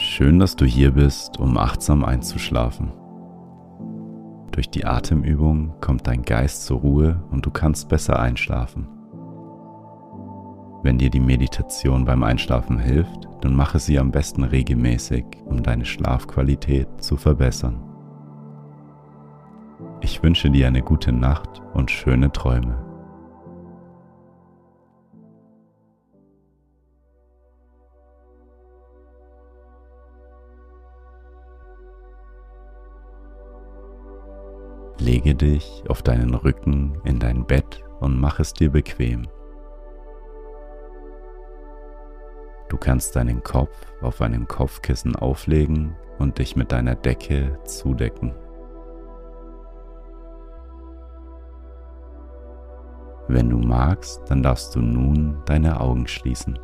Schön, dass du hier bist, um achtsam einzuschlafen. Durch die Atemübung kommt dein Geist zur Ruhe und du kannst besser einschlafen. Wenn dir die Meditation beim Einschlafen hilft, dann mache sie am besten regelmäßig, um deine Schlafqualität zu verbessern. Ich wünsche dir eine gute Nacht und schöne Träume. Lege dich auf deinen Rücken in dein Bett und mach es dir bequem. Du kannst deinen Kopf auf einem Kopfkissen auflegen und dich mit deiner Decke zudecken. Wenn du magst, dann darfst du nun deine Augen schließen.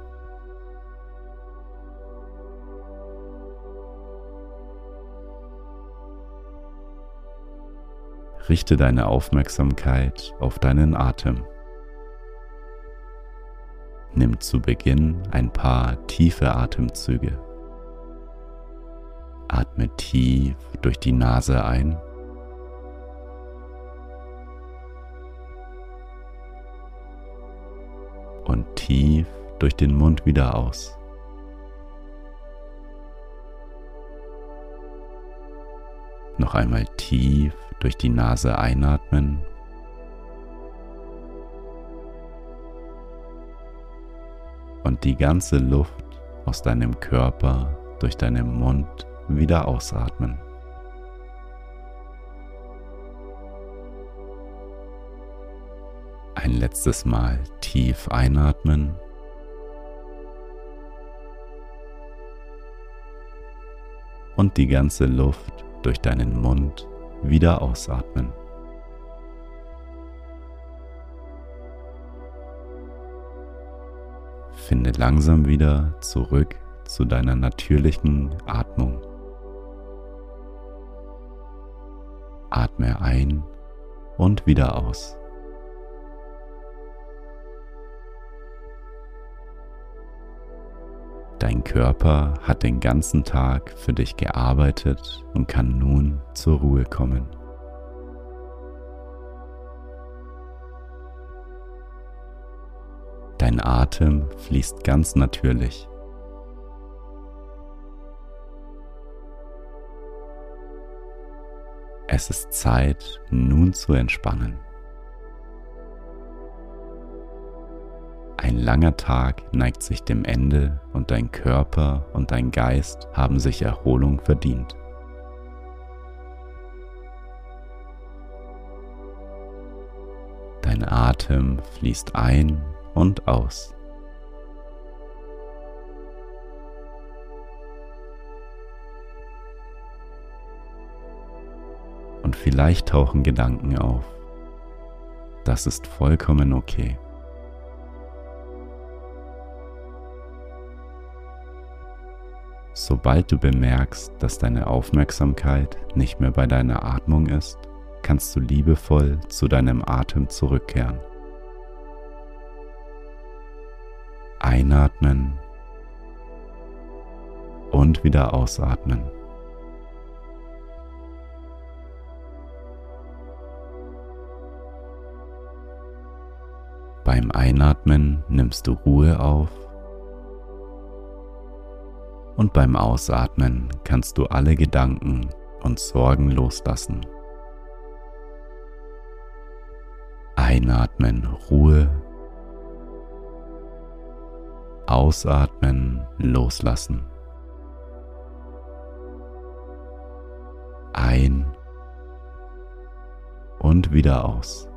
Richte deine Aufmerksamkeit auf deinen Atem. Nimm zu Beginn ein paar tiefe Atemzüge. Atme tief durch die Nase ein. Und tief durch den Mund wieder aus. Noch einmal tief durch die Nase einatmen. Und die ganze Luft aus deinem Körper durch deinen Mund wieder ausatmen. Ein letztes Mal tief einatmen. Und die ganze Luft durch deinen Mund wieder ausatmen. Finde langsam wieder zurück zu deiner natürlichen Atmung. Atme ein und wieder aus. Dein Körper hat den ganzen Tag für dich gearbeitet und kann nun zur Ruhe kommen. Dein Atem fließt ganz natürlich. Es ist Zeit, nun zu entspannen. Ein langer Tag neigt sich dem Ende und dein Körper und dein Geist haben sich Erholung verdient. Dein Atem fließt ein und aus. Und vielleicht tauchen Gedanken auf. Das ist vollkommen okay. Sobald du bemerkst, dass deine Aufmerksamkeit nicht mehr bei deiner Atmung ist, kannst du liebevoll zu deinem Atem zurückkehren. Einatmen und wieder ausatmen. Beim Einatmen nimmst du Ruhe auf und beim Ausatmen kannst du alle Gedanken und Sorgen loslassen. Einatmen Ruhe, Ausatmen loslassen. Ein und wieder aus.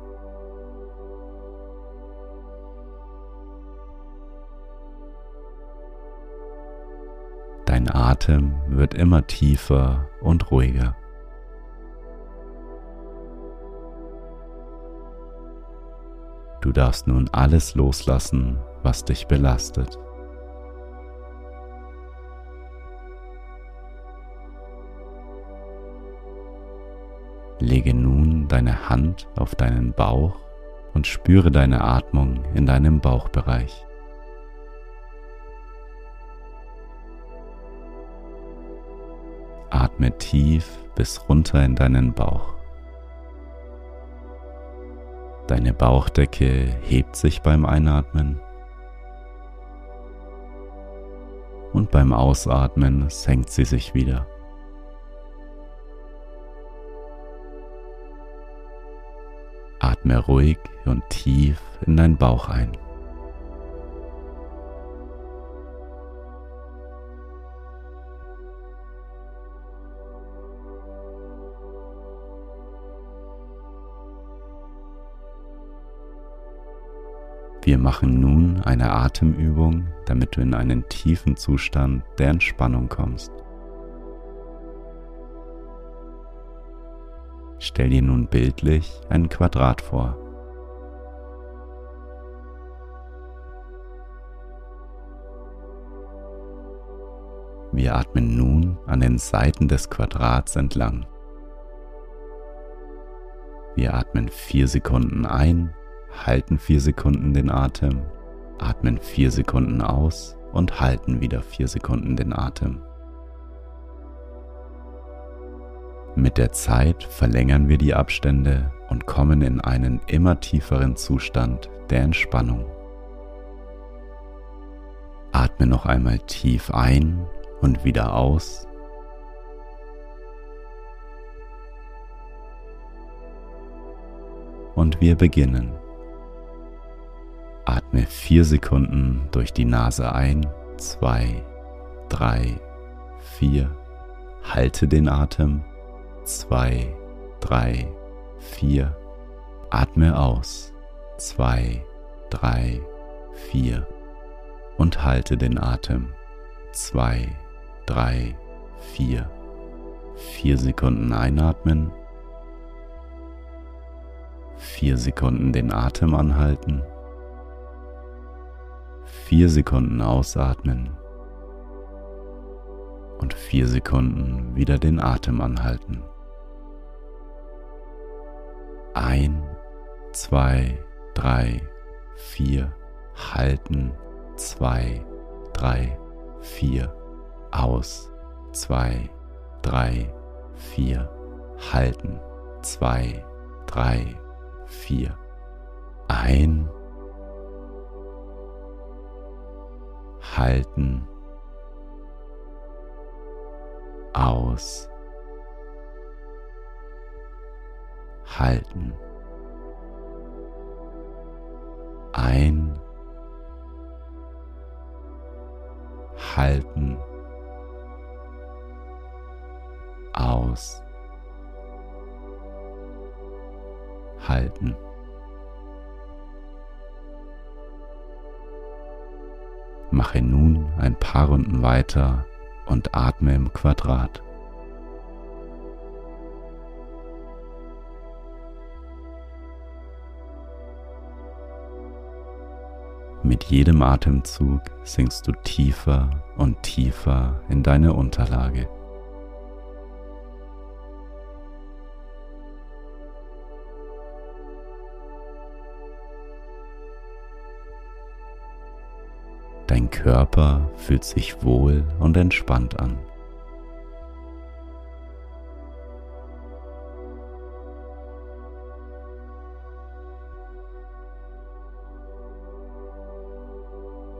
Dein Atem wird immer tiefer und ruhiger. Du darfst nun alles loslassen, was dich belastet. Lege nun deine Hand auf deinen Bauch und spüre deine Atmung in deinem Bauchbereich. Atme tief bis runter in deinen Bauch. Deine Bauchdecke hebt sich beim Einatmen und beim Ausatmen senkt sie sich wieder. Atme ruhig und tief in deinen Bauch ein. Machen nun eine Atemübung, damit du in einen tiefen Zustand der Entspannung kommst. Stell dir nun bildlich ein Quadrat vor. Wir atmen nun an den Seiten des Quadrats entlang. Wir atmen vier Sekunden ein halten 4 Sekunden den Atem, atmen 4 Sekunden aus und halten wieder 4 Sekunden den Atem. Mit der Zeit verlängern wir die Abstände und kommen in einen immer tieferen Zustand der Entspannung. Atme noch einmal tief ein und wieder aus und wir beginnen. Atme vier Sekunden durch die Nase ein, zwei, drei, vier. Halte den Atem, zwei, drei, vier. Atme aus, zwei, drei, vier. Und halte den Atem, zwei, drei, vier. Vier Sekunden einatmen, vier Sekunden den Atem anhalten vier Sekunden ausatmen und vier Sekunden wieder den Atem anhalten. Ein, zwei, drei, vier, halten, zwei, drei, vier, aus, zwei, drei, vier, halten, zwei, drei, vier, ein, halten, aus, halten, ein, halten, aus, halten. Mache nun ein paar Runden weiter und atme im Quadrat. Mit jedem Atemzug sinkst du tiefer und tiefer in deine Unterlage. Körper fühlt sich wohl und entspannt an.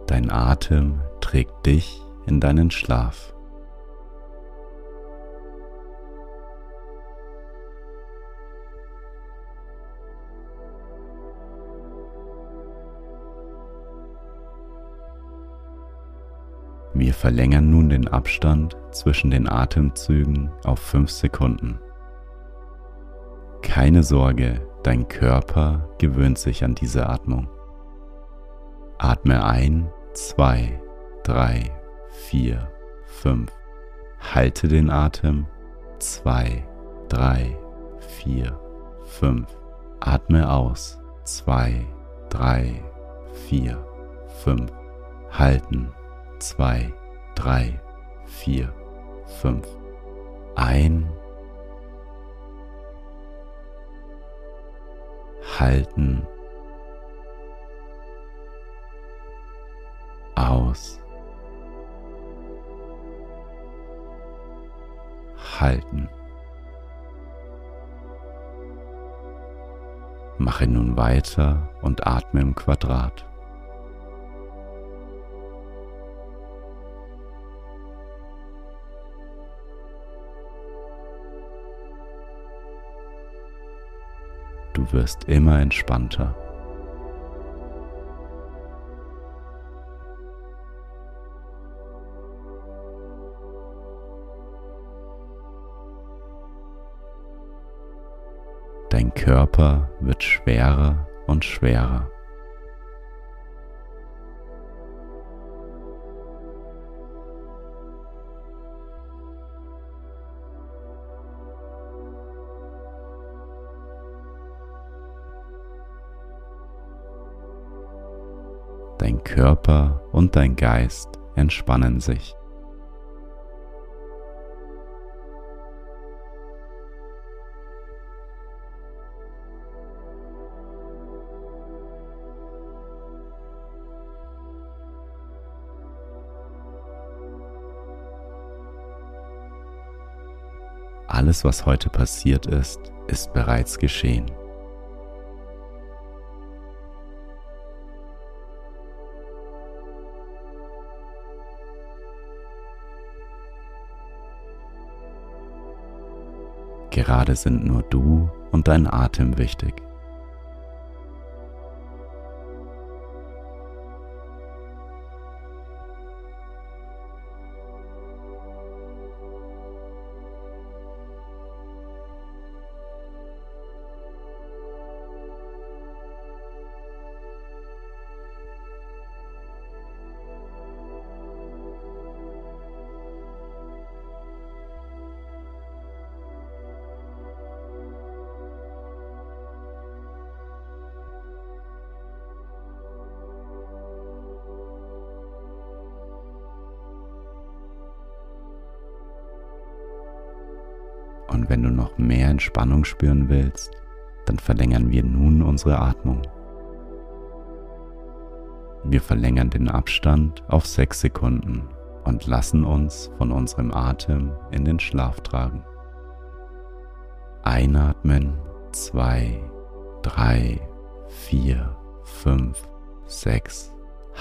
Dein Atem trägt dich in deinen Schlaf. Wir verlängern nun den Abstand zwischen den Atemzügen auf 5 Sekunden. Keine Sorge, dein Körper gewöhnt sich an diese Atmung. Atme ein, 2, 3, 4, 5. Halte den Atem, zwei, drei, vier, fünf. Atme aus. Zwei, drei, vier, fünf. Halten. Zwei, drei, vier, fünf. Ein. Halten. Aus. Halten. Mache nun weiter und atme im Quadrat. Du wirst immer entspannter. Dein Körper wird schwerer und schwerer. Körper und dein Geist entspannen sich. Alles, was heute passiert ist, ist bereits geschehen. Gerade sind nur du und dein Atem wichtig. Und wenn du noch mehr Entspannung spüren willst, dann verlängern wir nun unsere Atmung. Wir verlängern den Abstand auf 6 Sekunden und lassen uns von unserem Atem in den Schlaf tragen. Einatmen 2, 3, 4, 5, 6.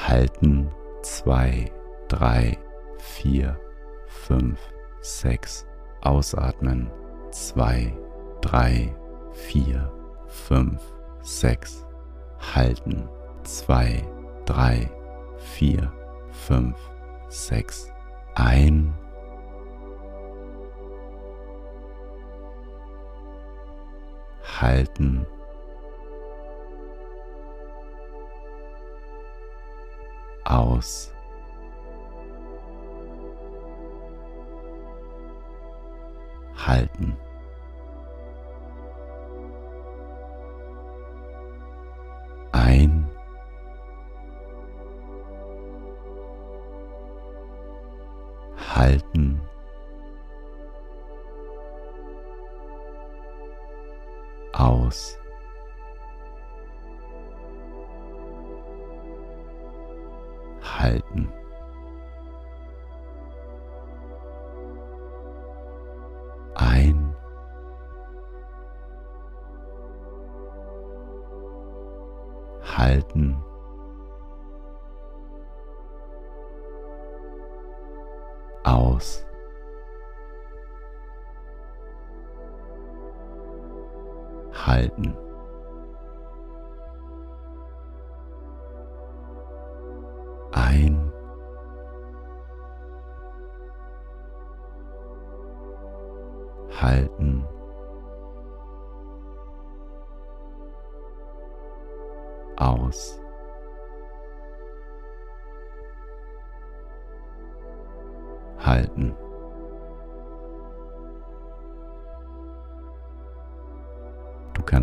Halten 2, 3, 4, 5, 6. Ausatmen zwei, drei, vier, fünf, sechs. Halten. zwei, drei, vier, fünf, sechs. Ein. Halten. Aus. Halten. Ein. Halten. Halten. Aus. Halten.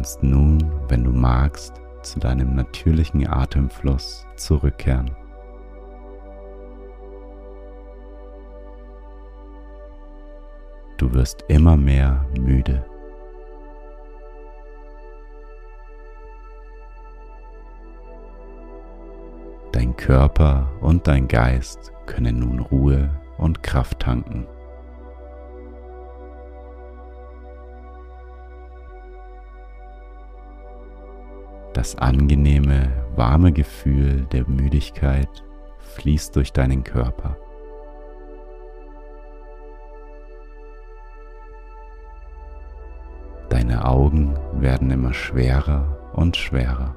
Kannst nun, wenn du magst, zu deinem natürlichen Atemfluss zurückkehren. Du wirst immer mehr müde. Dein Körper und dein Geist können nun Ruhe und Kraft tanken. Das angenehme, warme Gefühl der Müdigkeit fließt durch deinen Körper. Deine Augen werden immer schwerer und schwerer.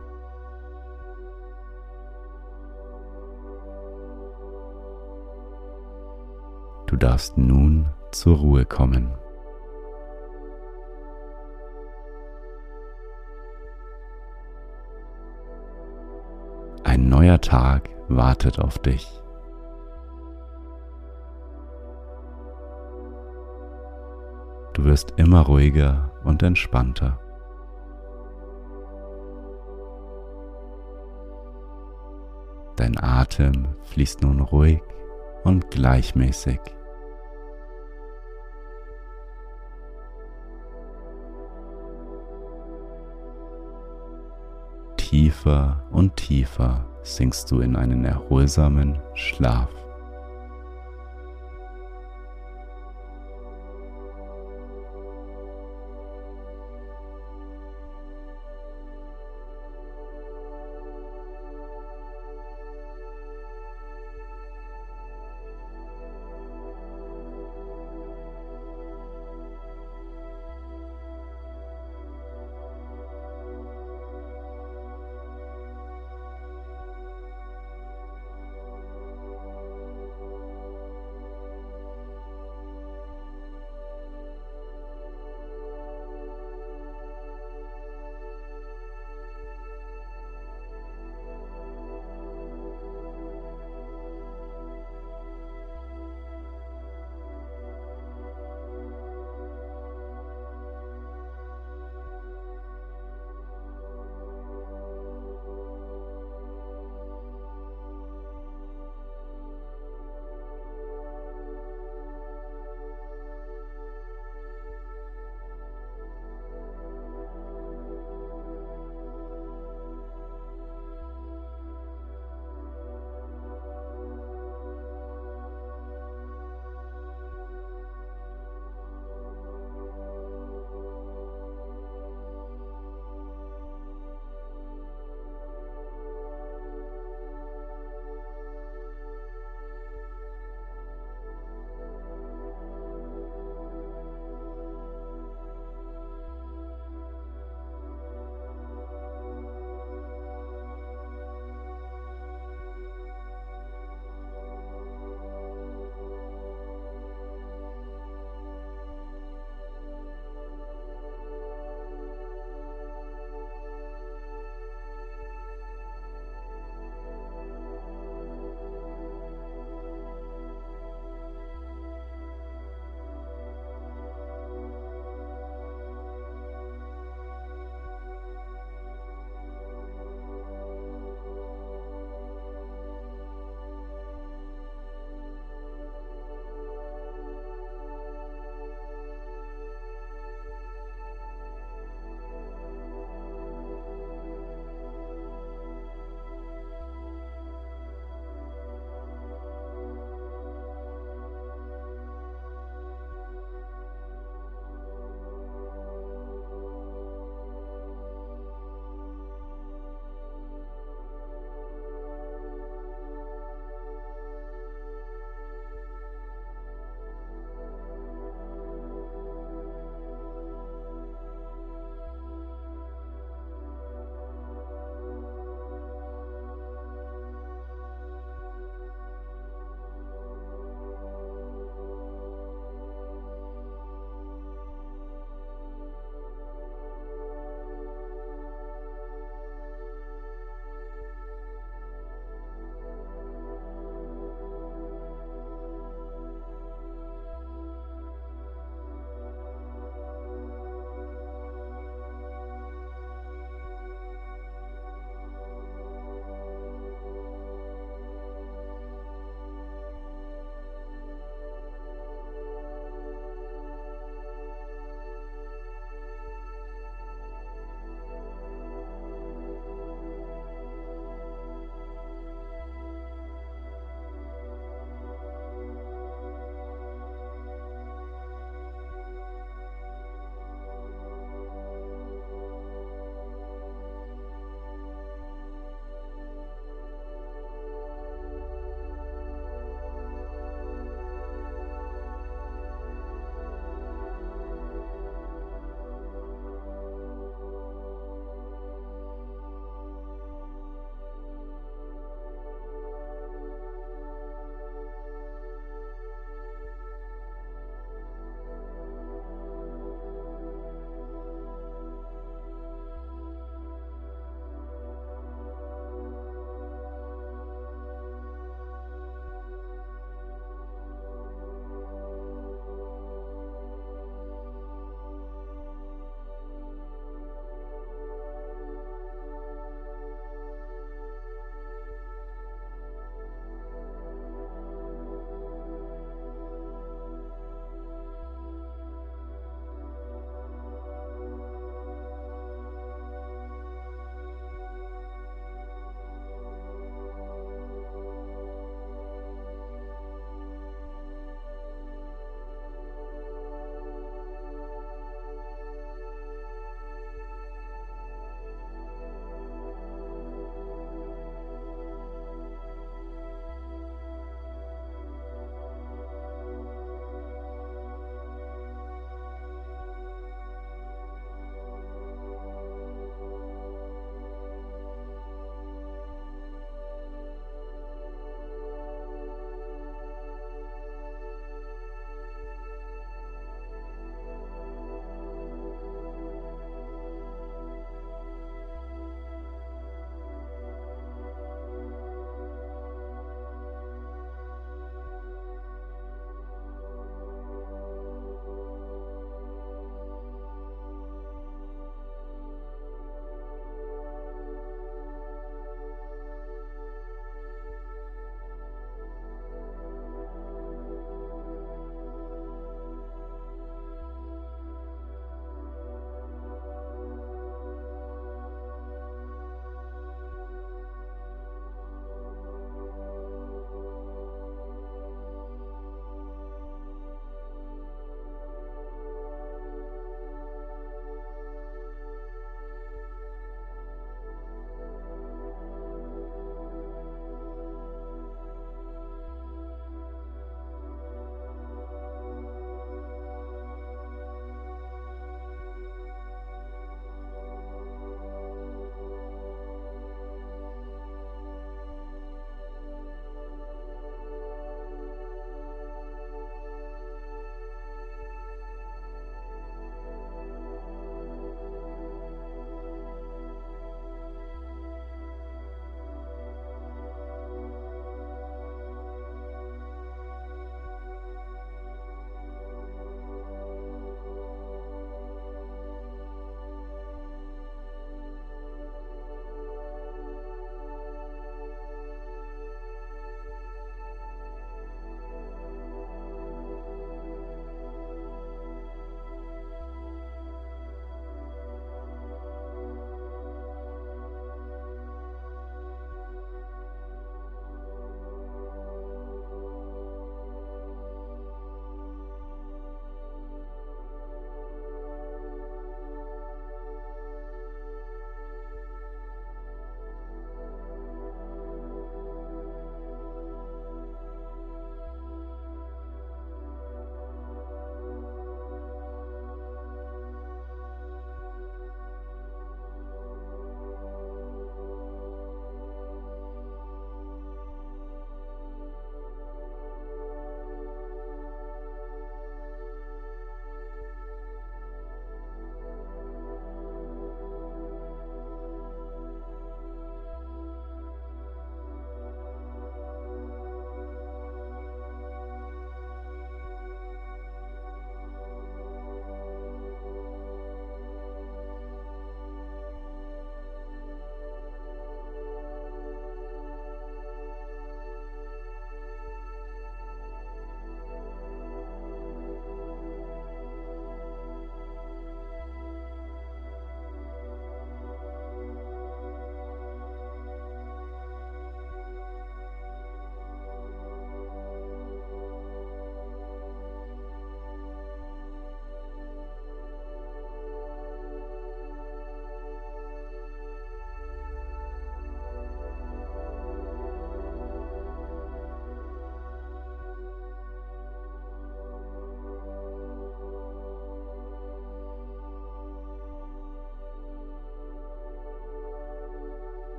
Du darfst nun zur Ruhe kommen. Neuer Tag wartet auf dich. Du wirst immer ruhiger und entspannter. Dein Atem fließt nun ruhig und gleichmäßig. Tiefer und tiefer sinkst du in einen erholsamen Schlaf.